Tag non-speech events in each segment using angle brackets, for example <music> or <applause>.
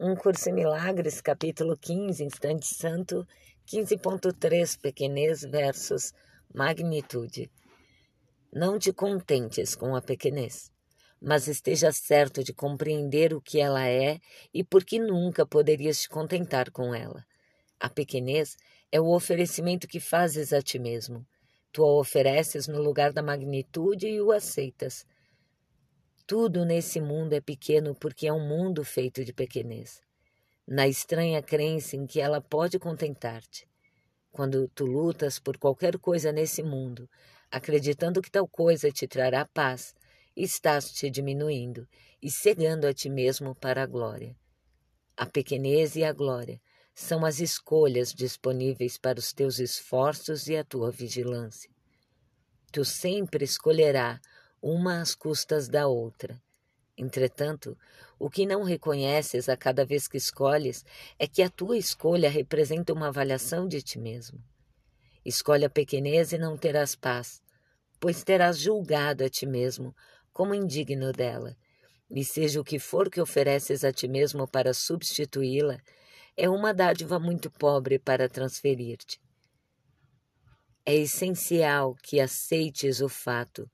Um Curso em Milagres, capítulo 15, Instante Santo, 15.3, Pequenez versus Magnitude. Não te contentes com a pequenez, mas esteja certo de compreender o que ela é e por que nunca poderias te contentar com ela. A pequenez é o oferecimento que fazes a ti mesmo. Tu a ofereces no lugar da magnitude e o aceitas. Tudo nesse mundo é pequeno porque é um mundo feito de pequenez, na estranha crença em que ela pode contentar-te. Quando tu lutas por qualquer coisa nesse mundo, acreditando que tal coisa te trará paz, estás te diminuindo e cegando a ti mesmo para a glória. A pequenez e a glória são as escolhas disponíveis para os teus esforços e a tua vigilância. Tu sempre escolherá uma às custas da outra. Entretanto, o que não reconheces a cada vez que escolhes é que a tua escolha representa uma avaliação de ti mesmo. Escolhe a pequenez e não terás paz, pois terás julgado a ti mesmo como indigno dela. E seja o que for que ofereces a ti mesmo para substituí-la, é uma dádiva muito pobre para transferir-te. É essencial que aceites o fato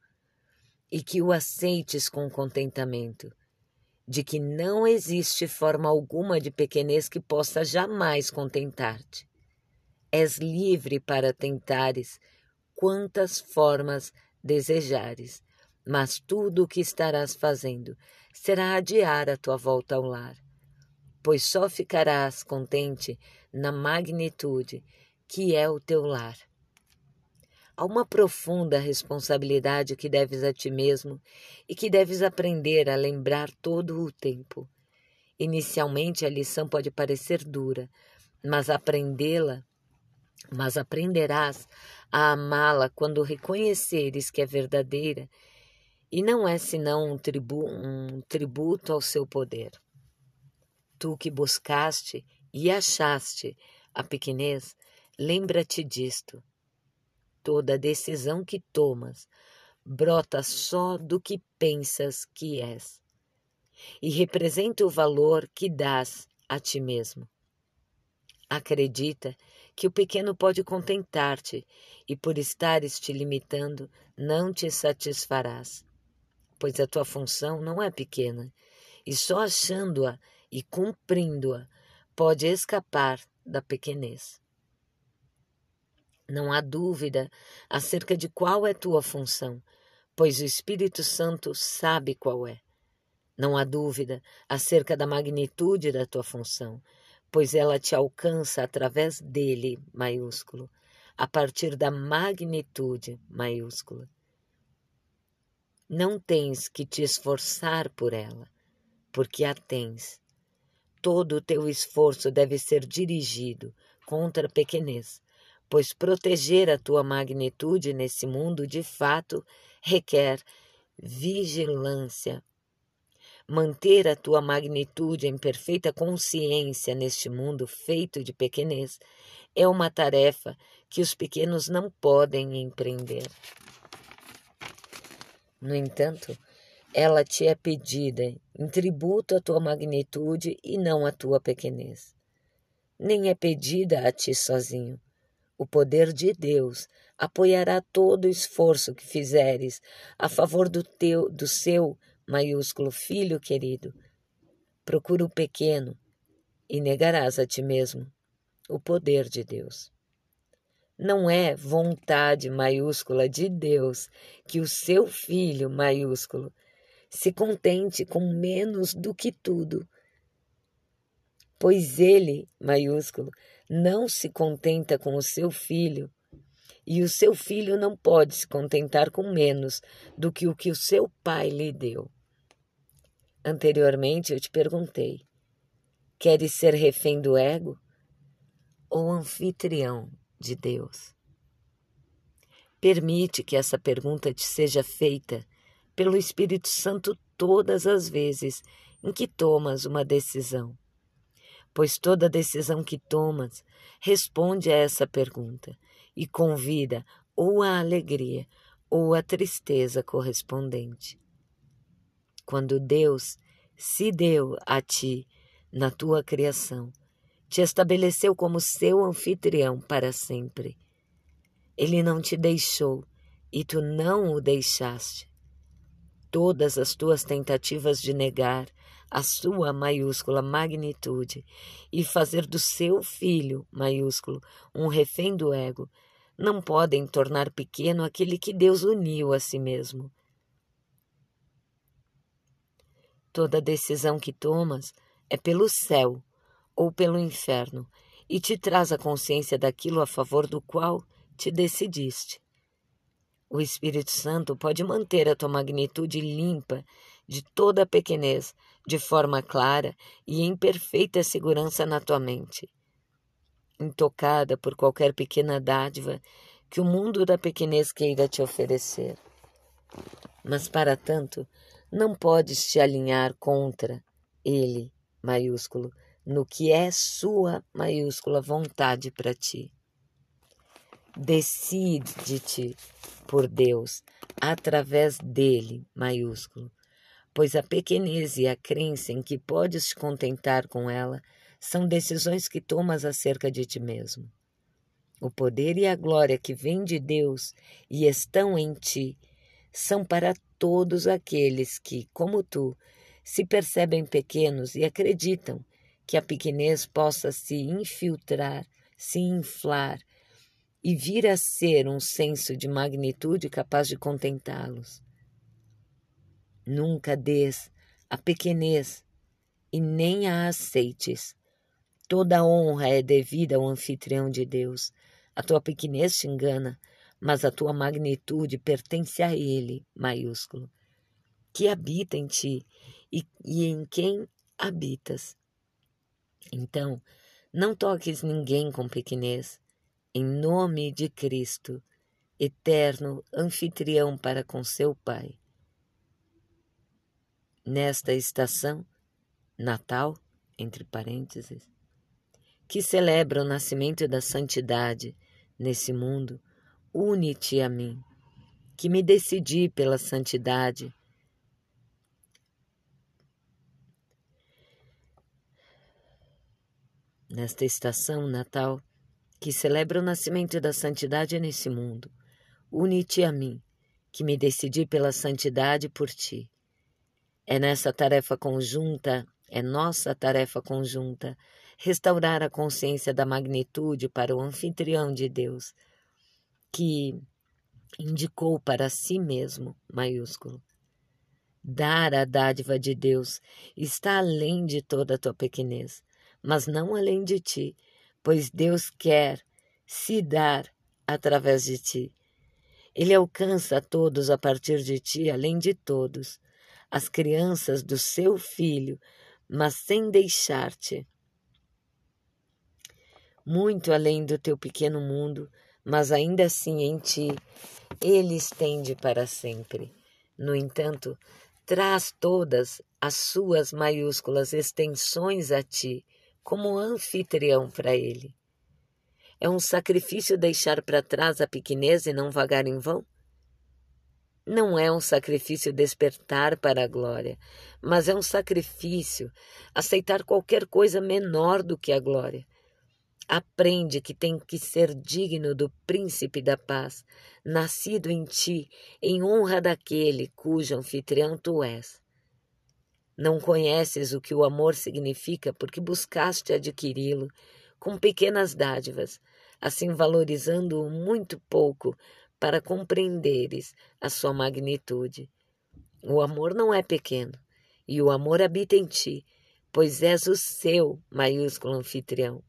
e que o aceites com contentamento, de que não existe forma alguma de pequenez que possa jamais contentar-te. És livre para tentares quantas formas desejares, mas tudo o que estarás fazendo será adiar a tua volta ao lar, pois só ficarás contente na magnitude que é o teu lar. Há uma profunda responsabilidade que deves a ti mesmo e que deves aprender a lembrar todo o tempo. Inicialmente a lição pode parecer dura, mas aprendê-la, mas aprenderás a amá-la quando reconheceres que é verdadeira e não é senão um, tribu um tributo ao seu poder. Tu que buscaste e achaste a pequenez, lembra-te disto toda decisão que tomas brota só do que pensas que és e representa o valor que dás a ti mesmo. Acredita que o pequeno pode contentar-te e por estares te limitando não te satisfarás, pois a tua função não é pequena e só achando-a e cumprindo-a pode escapar da pequenez. Não há dúvida acerca de qual é tua função, pois o Espírito Santo sabe qual é. Não há dúvida acerca da magnitude da tua função, pois ela te alcança através dele, maiúsculo, a partir da magnitude maiúscula. Não tens que te esforçar por ela, porque a tens. Todo o teu esforço deve ser dirigido contra a pequenez, pois proteger a tua magnitude nesse mundo de fato requer vigilância. Manter a tua magnitude em perfeita consciência neste mundo feito de pequenez é uma tarefa que os pequenos não podem empreender. No entanto, ela te é pedida em tributo à tua magnitude e não à tua pequenez. Nem é pedida a ti sozinho, o poder de Deus apoiará todo o esforço que fizeres a favor do teu, do seu maiúsculo filho querido. Procura o pequeno e negarás a ti mesmo o poder de Deus. Não é vontade maiúscula de Deus que o seu filho maiúsculo se contente com menos do que tudo, pois ele, maiúsculo, não se contenta com o seu filho, e o seu filho não pode se contentar com menos do que o que o seu pai lhe deu. Anteriormente eu te perguntei: queres ser refém do ego ou anfitrião de Deus? Permite que essa pergunta te seja feita pelo Espírito Santo todas as vezes em que tomas uma decisão pois toda decisão que tomas responde a essa pergunta e convida ou a alegria ou a tristeza correspondente. Quando Deus se deu a ti, na tua criação, te estabeleceu como seu anfitrião para sempre. Ele não te deixou e tu não o deixaste. Todas as tuas tentativas de negar a sua maiúscula magnitude e fazer do seu filho maiúsculo um refém do ego não podem tornar pequeno aquele que Deus uniu a si mesmo. Toda decisão que tomas é pelo céu ou pelo inferno e te traz a consciência daquilo a favor do qual te decidiste. O Espírito Santo pode manter a tua magnitude limpa de toda a pequenez, de forma clara e em perfeita segurança na tua mente. Intocada por qualquer pequena dádiva que o mundo da pequenez queira te oferecer. Mas, para tanto, não podes te alinhar contra ele, maiúsculo, no que é sua maiúscula vontade para ti. Decide-te por Deus através dele, maiúsculo, pois a pequenez e a crença em que podes te contentar com ela são decisões que tomas acerca de ti mesmo. O poder e a glória que vêm de Deus e estão em ti são para todos aqueles que, como tu, se percebem pequenos e acreditam que a pequenez possa se infiltrar, se inflar e vir a ser um senso de magnitude capaz de contentá-los. Nunca des a pequenez e nem a aceites. Toda honra é devida ao anfitrião de Deus. A tua pequenez te engana, mas a tua magnitude pertence a Ele, maiúsculo, que habita em ti e, e em quem habitas. Então, não toques ninguém com pequenez, em nome de Cristo, eterno anfitrião para com seu Pai. Nesta estação, Natal, entre parênteses, que celebra o nascimento da santidade nesse mundo, une-te a mim, que me decidi pela santidade nesta estação natal que celebra o nascimento da santidade nesse mundo, une-te a mim, que me decidi pela santidade por ti. É nessa tarefa conjunta, é nossa tarefa conjunta, restaurar a consciência da magnitude para o anfitrião de Deus, que indicou para si mesmo, maiúsculo. Dar a dádiva de Deus está além de toda a tua pequenez mas não além de ti, pois Deus quer se dar através de ti. Ele alcança a todos a partir de ti, além de todos, as crianças do seu filho, mas sem deixar-te. Muito além do teu pequeno mundo, mas ainda assim em ti, ele estende para sempre. No entanto, traz todas as suas maiúsculas extensões a ti como anfitrião para ele. É um sacrifício deixar para trás a pequenez e não vagar em vão? Não é um sacrifício despertar para a glória, mas é um sacrifício aceitar qualquer coisa menor do que a glória. Aprende que tem que ser digno do príncipe da paz, nascido em ti, em honra daquele cujo anfitrião tu és. Não conheces o que o amor significa porque buscaste adquiri-lo com pequenas dádivas, assim valorizando-o muito pouco para compreenderes a sua magnitude. O amor não é pequeno, e o amor habita em ti, pois és o seu maiúsculo anfitrião.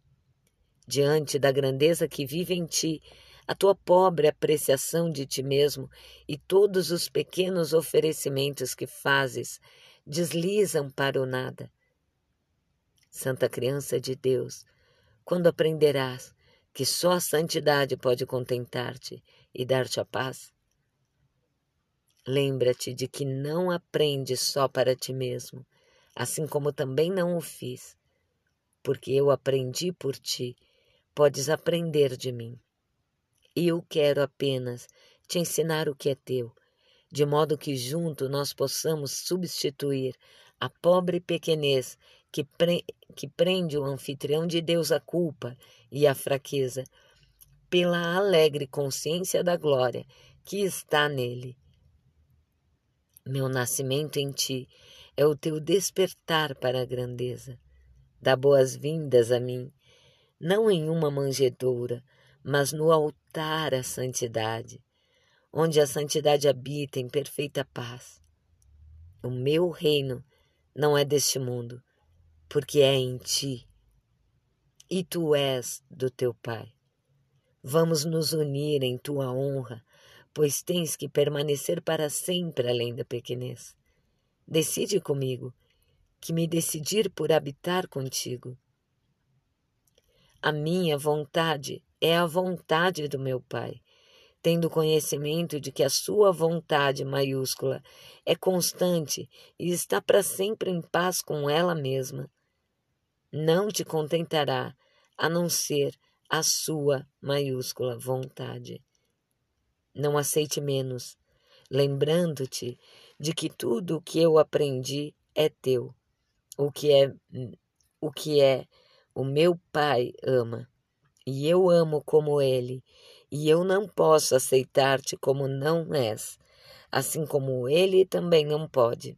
Diante da grandeza que vive em ti, a tua pobre apreciação de ti mesmo e todos os pequenos oferecimentos que fazes deslizam para o nada. Santa Criança de Deus, quando aprenderás que só a santidade pode contentar-te e dar-te a paz, lembra-te de que não aprendes só para ti mesmo, assim como também não o fiz, porque eu aprendi por ti, podes aprender de mim. Eu quero apenas te ensinar o que é teu de modo que junto nós possamos substituir a pobre pequenez que, pre... que prende o anfitrião de Deus à culpa e à fraqueza, pela alegre consciência da glória que está nele. Meu nascimento em ti é o teu despertar para a grandeza. Dá boas-vindas a mim, não em uma manjedoura, mas no altar à santidade, onde a santidade habita em perfeita paz. O meu reino não é deste mundo, porque é em ti, e tu és do teu Pai. Vamos nos unir em tua honra, pois tens que permanecer para sempre além da pequenez. Decide comigo, que me decidir por habitar contigo. A minha vontade é a vontade do meu Pai, tendo conhecimento de que a sua vontade maiúscula é constante e está para sempre em paz com ela mesma. Não te contentará a não ser a sua maiúscula vontade. Não aceite menos, lembrando-te de que tudo o que eu aprendi é teu. O que é o que é o meu pai ama, e eu amo como ele, e eu não posso aceitar-te como não és, assim como ele também não pode.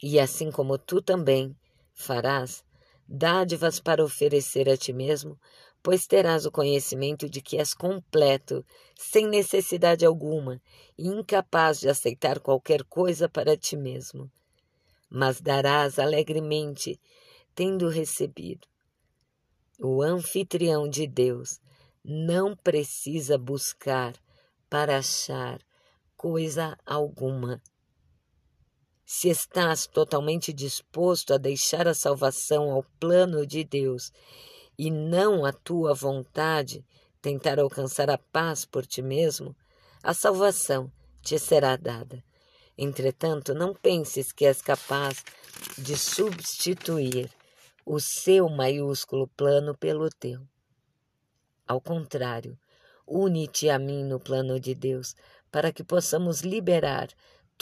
E assim como tu também farás, dádivas para oferecer a ti mesmo, pois terás o conhecimento de que és completo, sem necessidade alguma, e incapaz de aceitar qualquer coisa para ti mesmo. Mas darás alegremente, tendo recebido. O anfitrião de Deus não precisa buscar para achar coisa alguma se estás totalmente disposto a deixar a salvação ao plano de Deus e não a tua vontade, tentar alcançar a paz por ti mesmo, a salvação te será dada. Entretanto, não penses que és capaz de substituir o seu maiúsculo plano pelo teu. Ao contrário, une-te a mim no plano de Deus, para que possamos liberar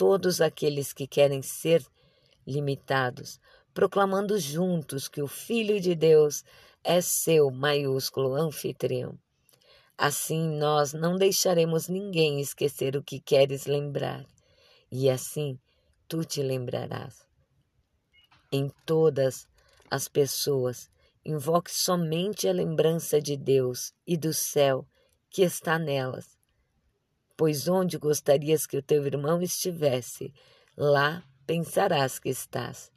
todos aqueles que querem ser limitados, proclamando juntos que o Filho de Deus é seu maiúsculo anfitrião. Assim nós não deixaremos ninguém esquecer o que queres lembrar, e assim tu te lembrarás. Em todas as pessoas, invoque somente a lembrança de Deus e do céu que está nelas pois onde gostarias que o teu irmão estivesse, lá pensarás que estás.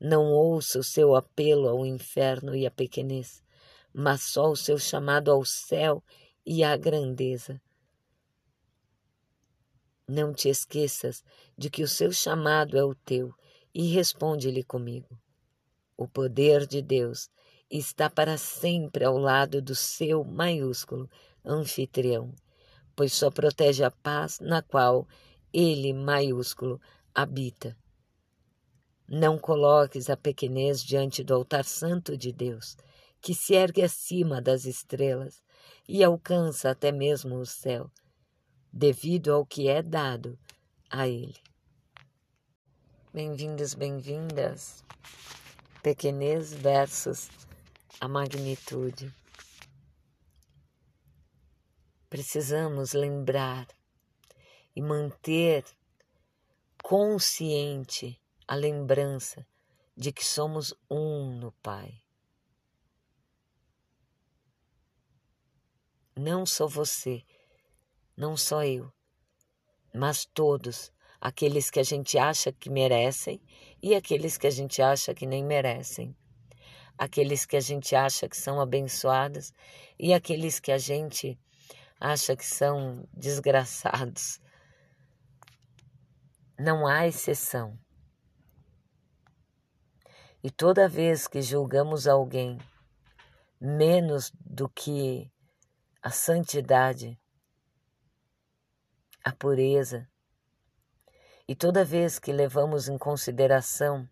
Não ouça o seu apelo ao inferno e à pequenez, mas só o seu chamado ao céu e à grandeza. Não te esqueças de que o seu chamado é o teu e responde-lhe comigo. O poder de Deus está para sempre ao lado do seu maiúsculo anfitrião pois só protege a paz na qual ele, maiúsculo, habita. Não coloques a pequenez diante do altar santo de Deus, que se ergue acima das estrelas e alcança até mesmo o céu, devido ao que é dado a ele. Bem-vindos, bem-vindas. Pequenez versus a magnitude. Precisamos lembrar e manter consciente a lembrança de que somos um no Pai. Não só você, não só eu, mas todos, aqueles que a gente acha que merecem e aqueles que a gente acha que nem merecem. Aqueles que a gente acha que são abençoados e aqueles que a gente acha que são desgraçados. Não há exceção. E toda vez que julgamos alguém menos do que a santidade, a pureza, e toda vez que levamos em consideração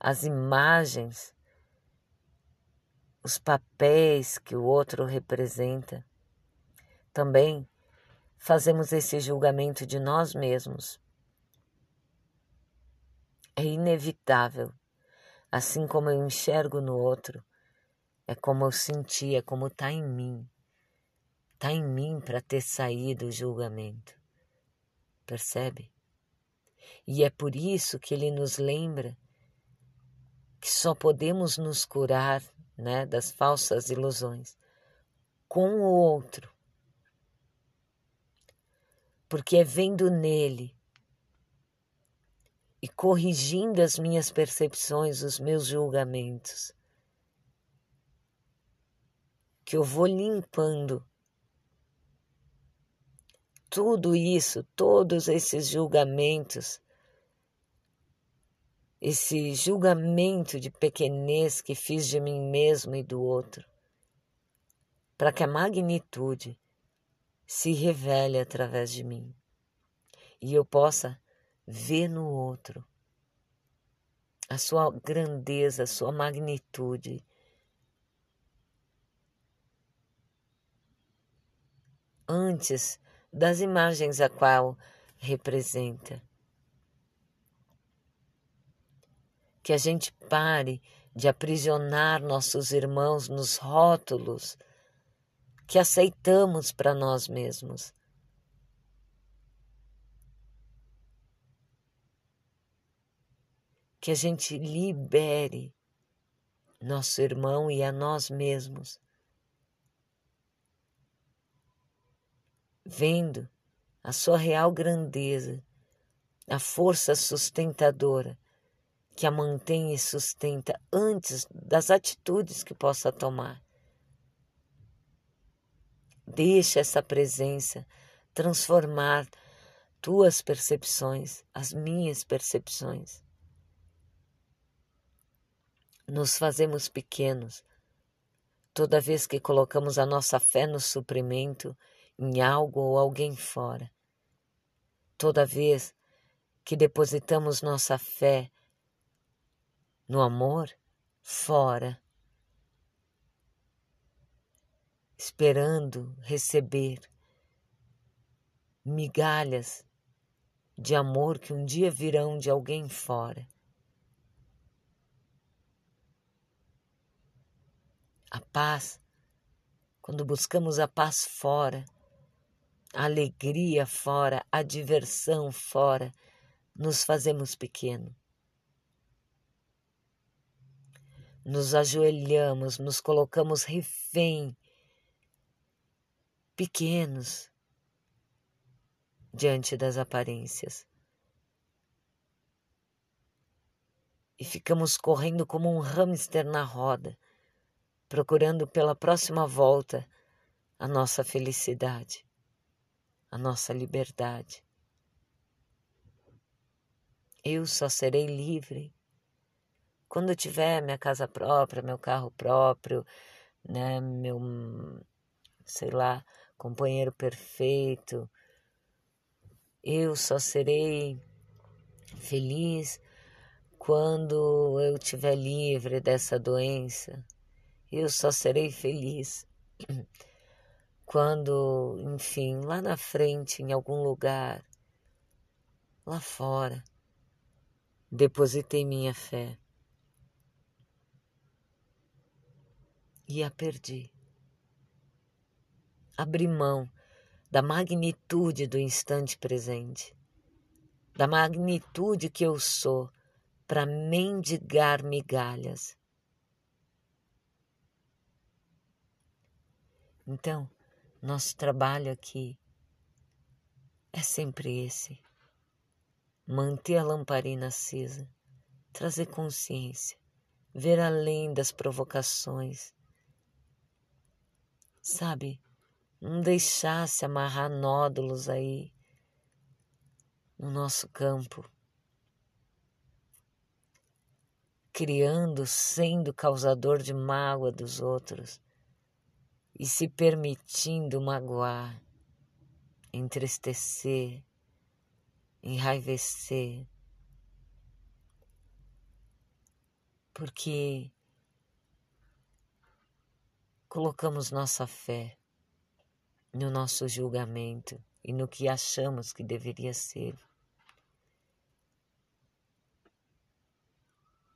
as imagens, os papéis que o outro representa, também fazemos esse julgamento de nós mesmos. É inevitável assim como eu enxergo no outro, é como eu senti, é como está em mim. Está em mim para ter saído o julgamento. Percebe? E é por isso que ele nos lembra que só podemos nos curar né, das falsas ilusões com o outro. Porque é vendo nele e corrigindo as minhas percepções, os meus julgamentos, que eu vou limpando tudo isso, todos esses julgamentos, esse julgamento de pequenez que fiz de mim mesmo e do outro, para que a magnitude se revele através de mim e eu possa ver no outro a sua grandeza, a sua magnitude. Antes das imagens a qual representa. Que a gente pare de aprisionar nossos irmãos nos rótulos que aceitamos para nós mesmos. Que a gente libere nosso irmão e a nós mesmos vendo a sua real grandeza, a força sustentadora que a mantém e sustenta antes das atitudes que possa tomar. Deixa essa presença transformar tuas percepções, as minhas percepções. Nos fazemos pequenos toda vez que colocamos a nossa fé no suprimento em algo ou alguém fora. Toda vez que depositamos nossa fé no amor fora, esperando receber migalhas de amor que um dia virão de alguém fora. A paz, quando buscamos a paz fora, a alegria fora, a diversão fora, nos fazemos pequeno. Nos ajoelhamos, nos colocamos refém, pequenos diante das aparências. E ficamos correndo como um hamster na roda, procurando pela próxima volta a nossa felicidade a nossa liberdade. Eu só serei livre quando eu tiver minha casa própria, meu carro próprio, né, meu, sei lá, companheiro perfeito. Eu só serei feliz quando eu estiver livre dessa doença. Eu só serei feliz <clears throat> quando, enfim, lá na frente, em algum lugar, lá fora, depositei minha fé e a perdi. Abri mão da magnitude do instante presente, da magnitude que eu sou para mendigar migalhas. Então, nosso trabalho aqui é sempre esse: manter a lamparina acesa, trazer consciência, ver além das provocações. Sabe, não deixar se amarrar nódulos aí no nosso campo, criando, sendo causador de mágoa dos outros. E se permitindo magoar, entristecer, enraivecer, porque colocamos nossa fé no nosso julgamento e no que achamos que deveria ser.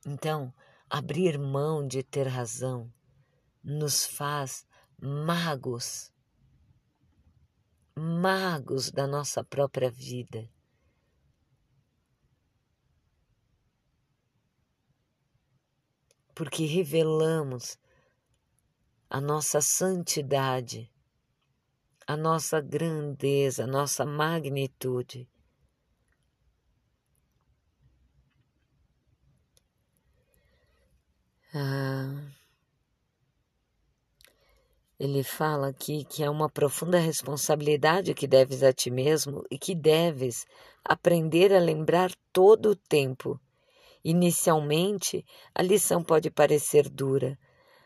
Então, abrir mão de ter razão nos faz magos, magos da nossa própria vida. Porque revelamos a nossa santidade, a nossa grandeza, a nossa magnitude. Ah, ele fala aqui que é uma profunda responsabilidade que deves a ti mesmo e que deves aprender a lembrar todo o tempo. Inicialmente, a lição pode parecer dura,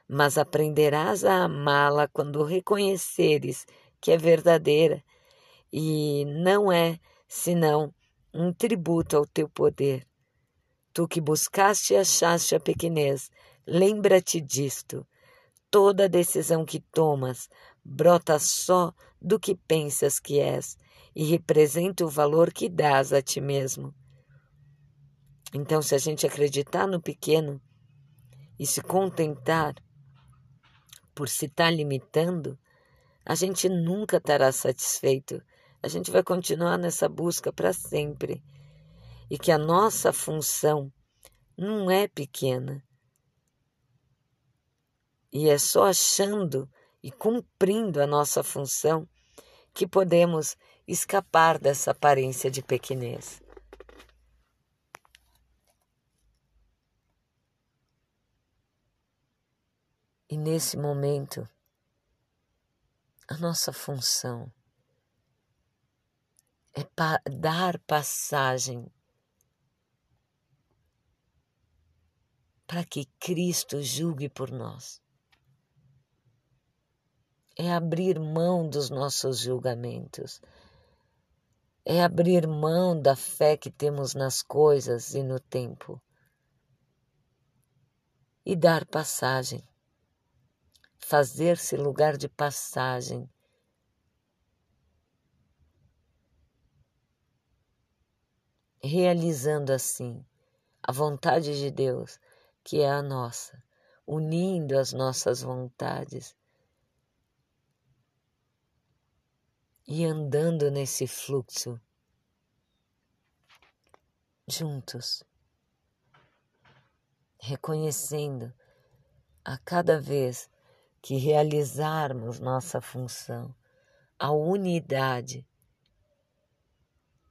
mas aprenderás a amá-la quando reconheceres que é verdadeira e não é senão um tributo ao teu poder. Tu que buscaste e achaste a pequenez, Lembra-te disto. Toda decisão que tomas brota só do que pensas que és e representa o valor que dás a ti mesmo. Então, se a gente acreditar no pequeno e se contentar por se estar tá limitando, a gente nunca estará satisfeito. A gente vai continuar nessa busca para sempre. E que a nossa função não é pequena, e é só achando e cumprindo a nossa função que podemos escapar dessa aparência de pequenez. E nesse momento, a nossa função é pa dar passagem para que Cristo julgue por nós. É abrir mão dos nossos julgamentos, é abrir mão da fé que temos nas coisas e no tempo. E dar passagem, fazer-se lugar de passagem. Realizando assim a vontade de Deus, que é a nossa, unindo as nossas vontades e andando nesse fluxo juntos, reconhecendo a cada vez que realizarmos nossa função, a unidade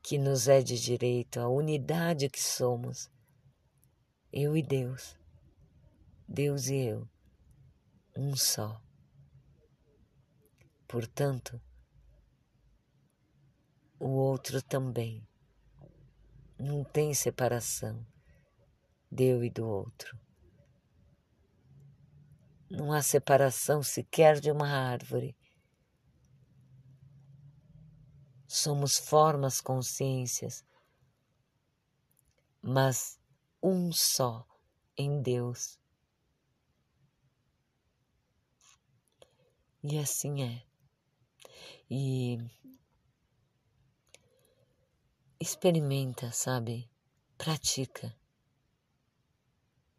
que nos é de direito, a unidade que somos, eu e Deus, Deus e eu, um só. Portanto, o outro também. Não tem separação de eu e do outro. Não há separação sequer de uma árvore. Somos formas, consciências, mas um só em Deus. E assim é. E experimenta, sabe? Pratica.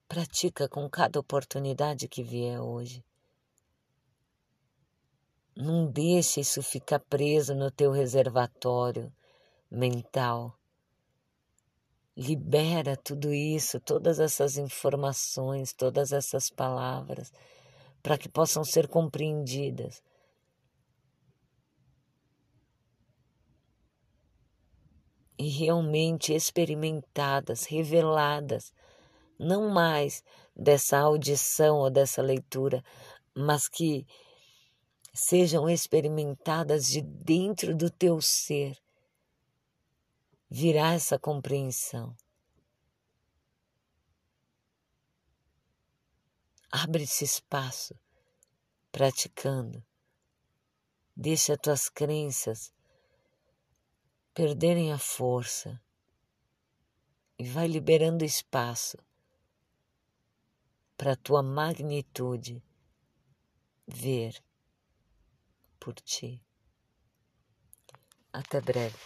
Pratica com cada oportunidade que vier hoje. Não deixe isso ficar preso no teu reservatório mental. Libera tudo isso, todas essas informações, todas essas palavras, para que possam ser compreendidas e realmente experimentadas, reveladas, não mais dessa audição ou dessa leitura, mas que sejam experimentadas de dentro do teu ser, virá essa compreensão. Abre esse espaço praticando. Deixa tuas crenças perderem a força e vai liberando espaço para tua magnitude ver por ti. Até breve.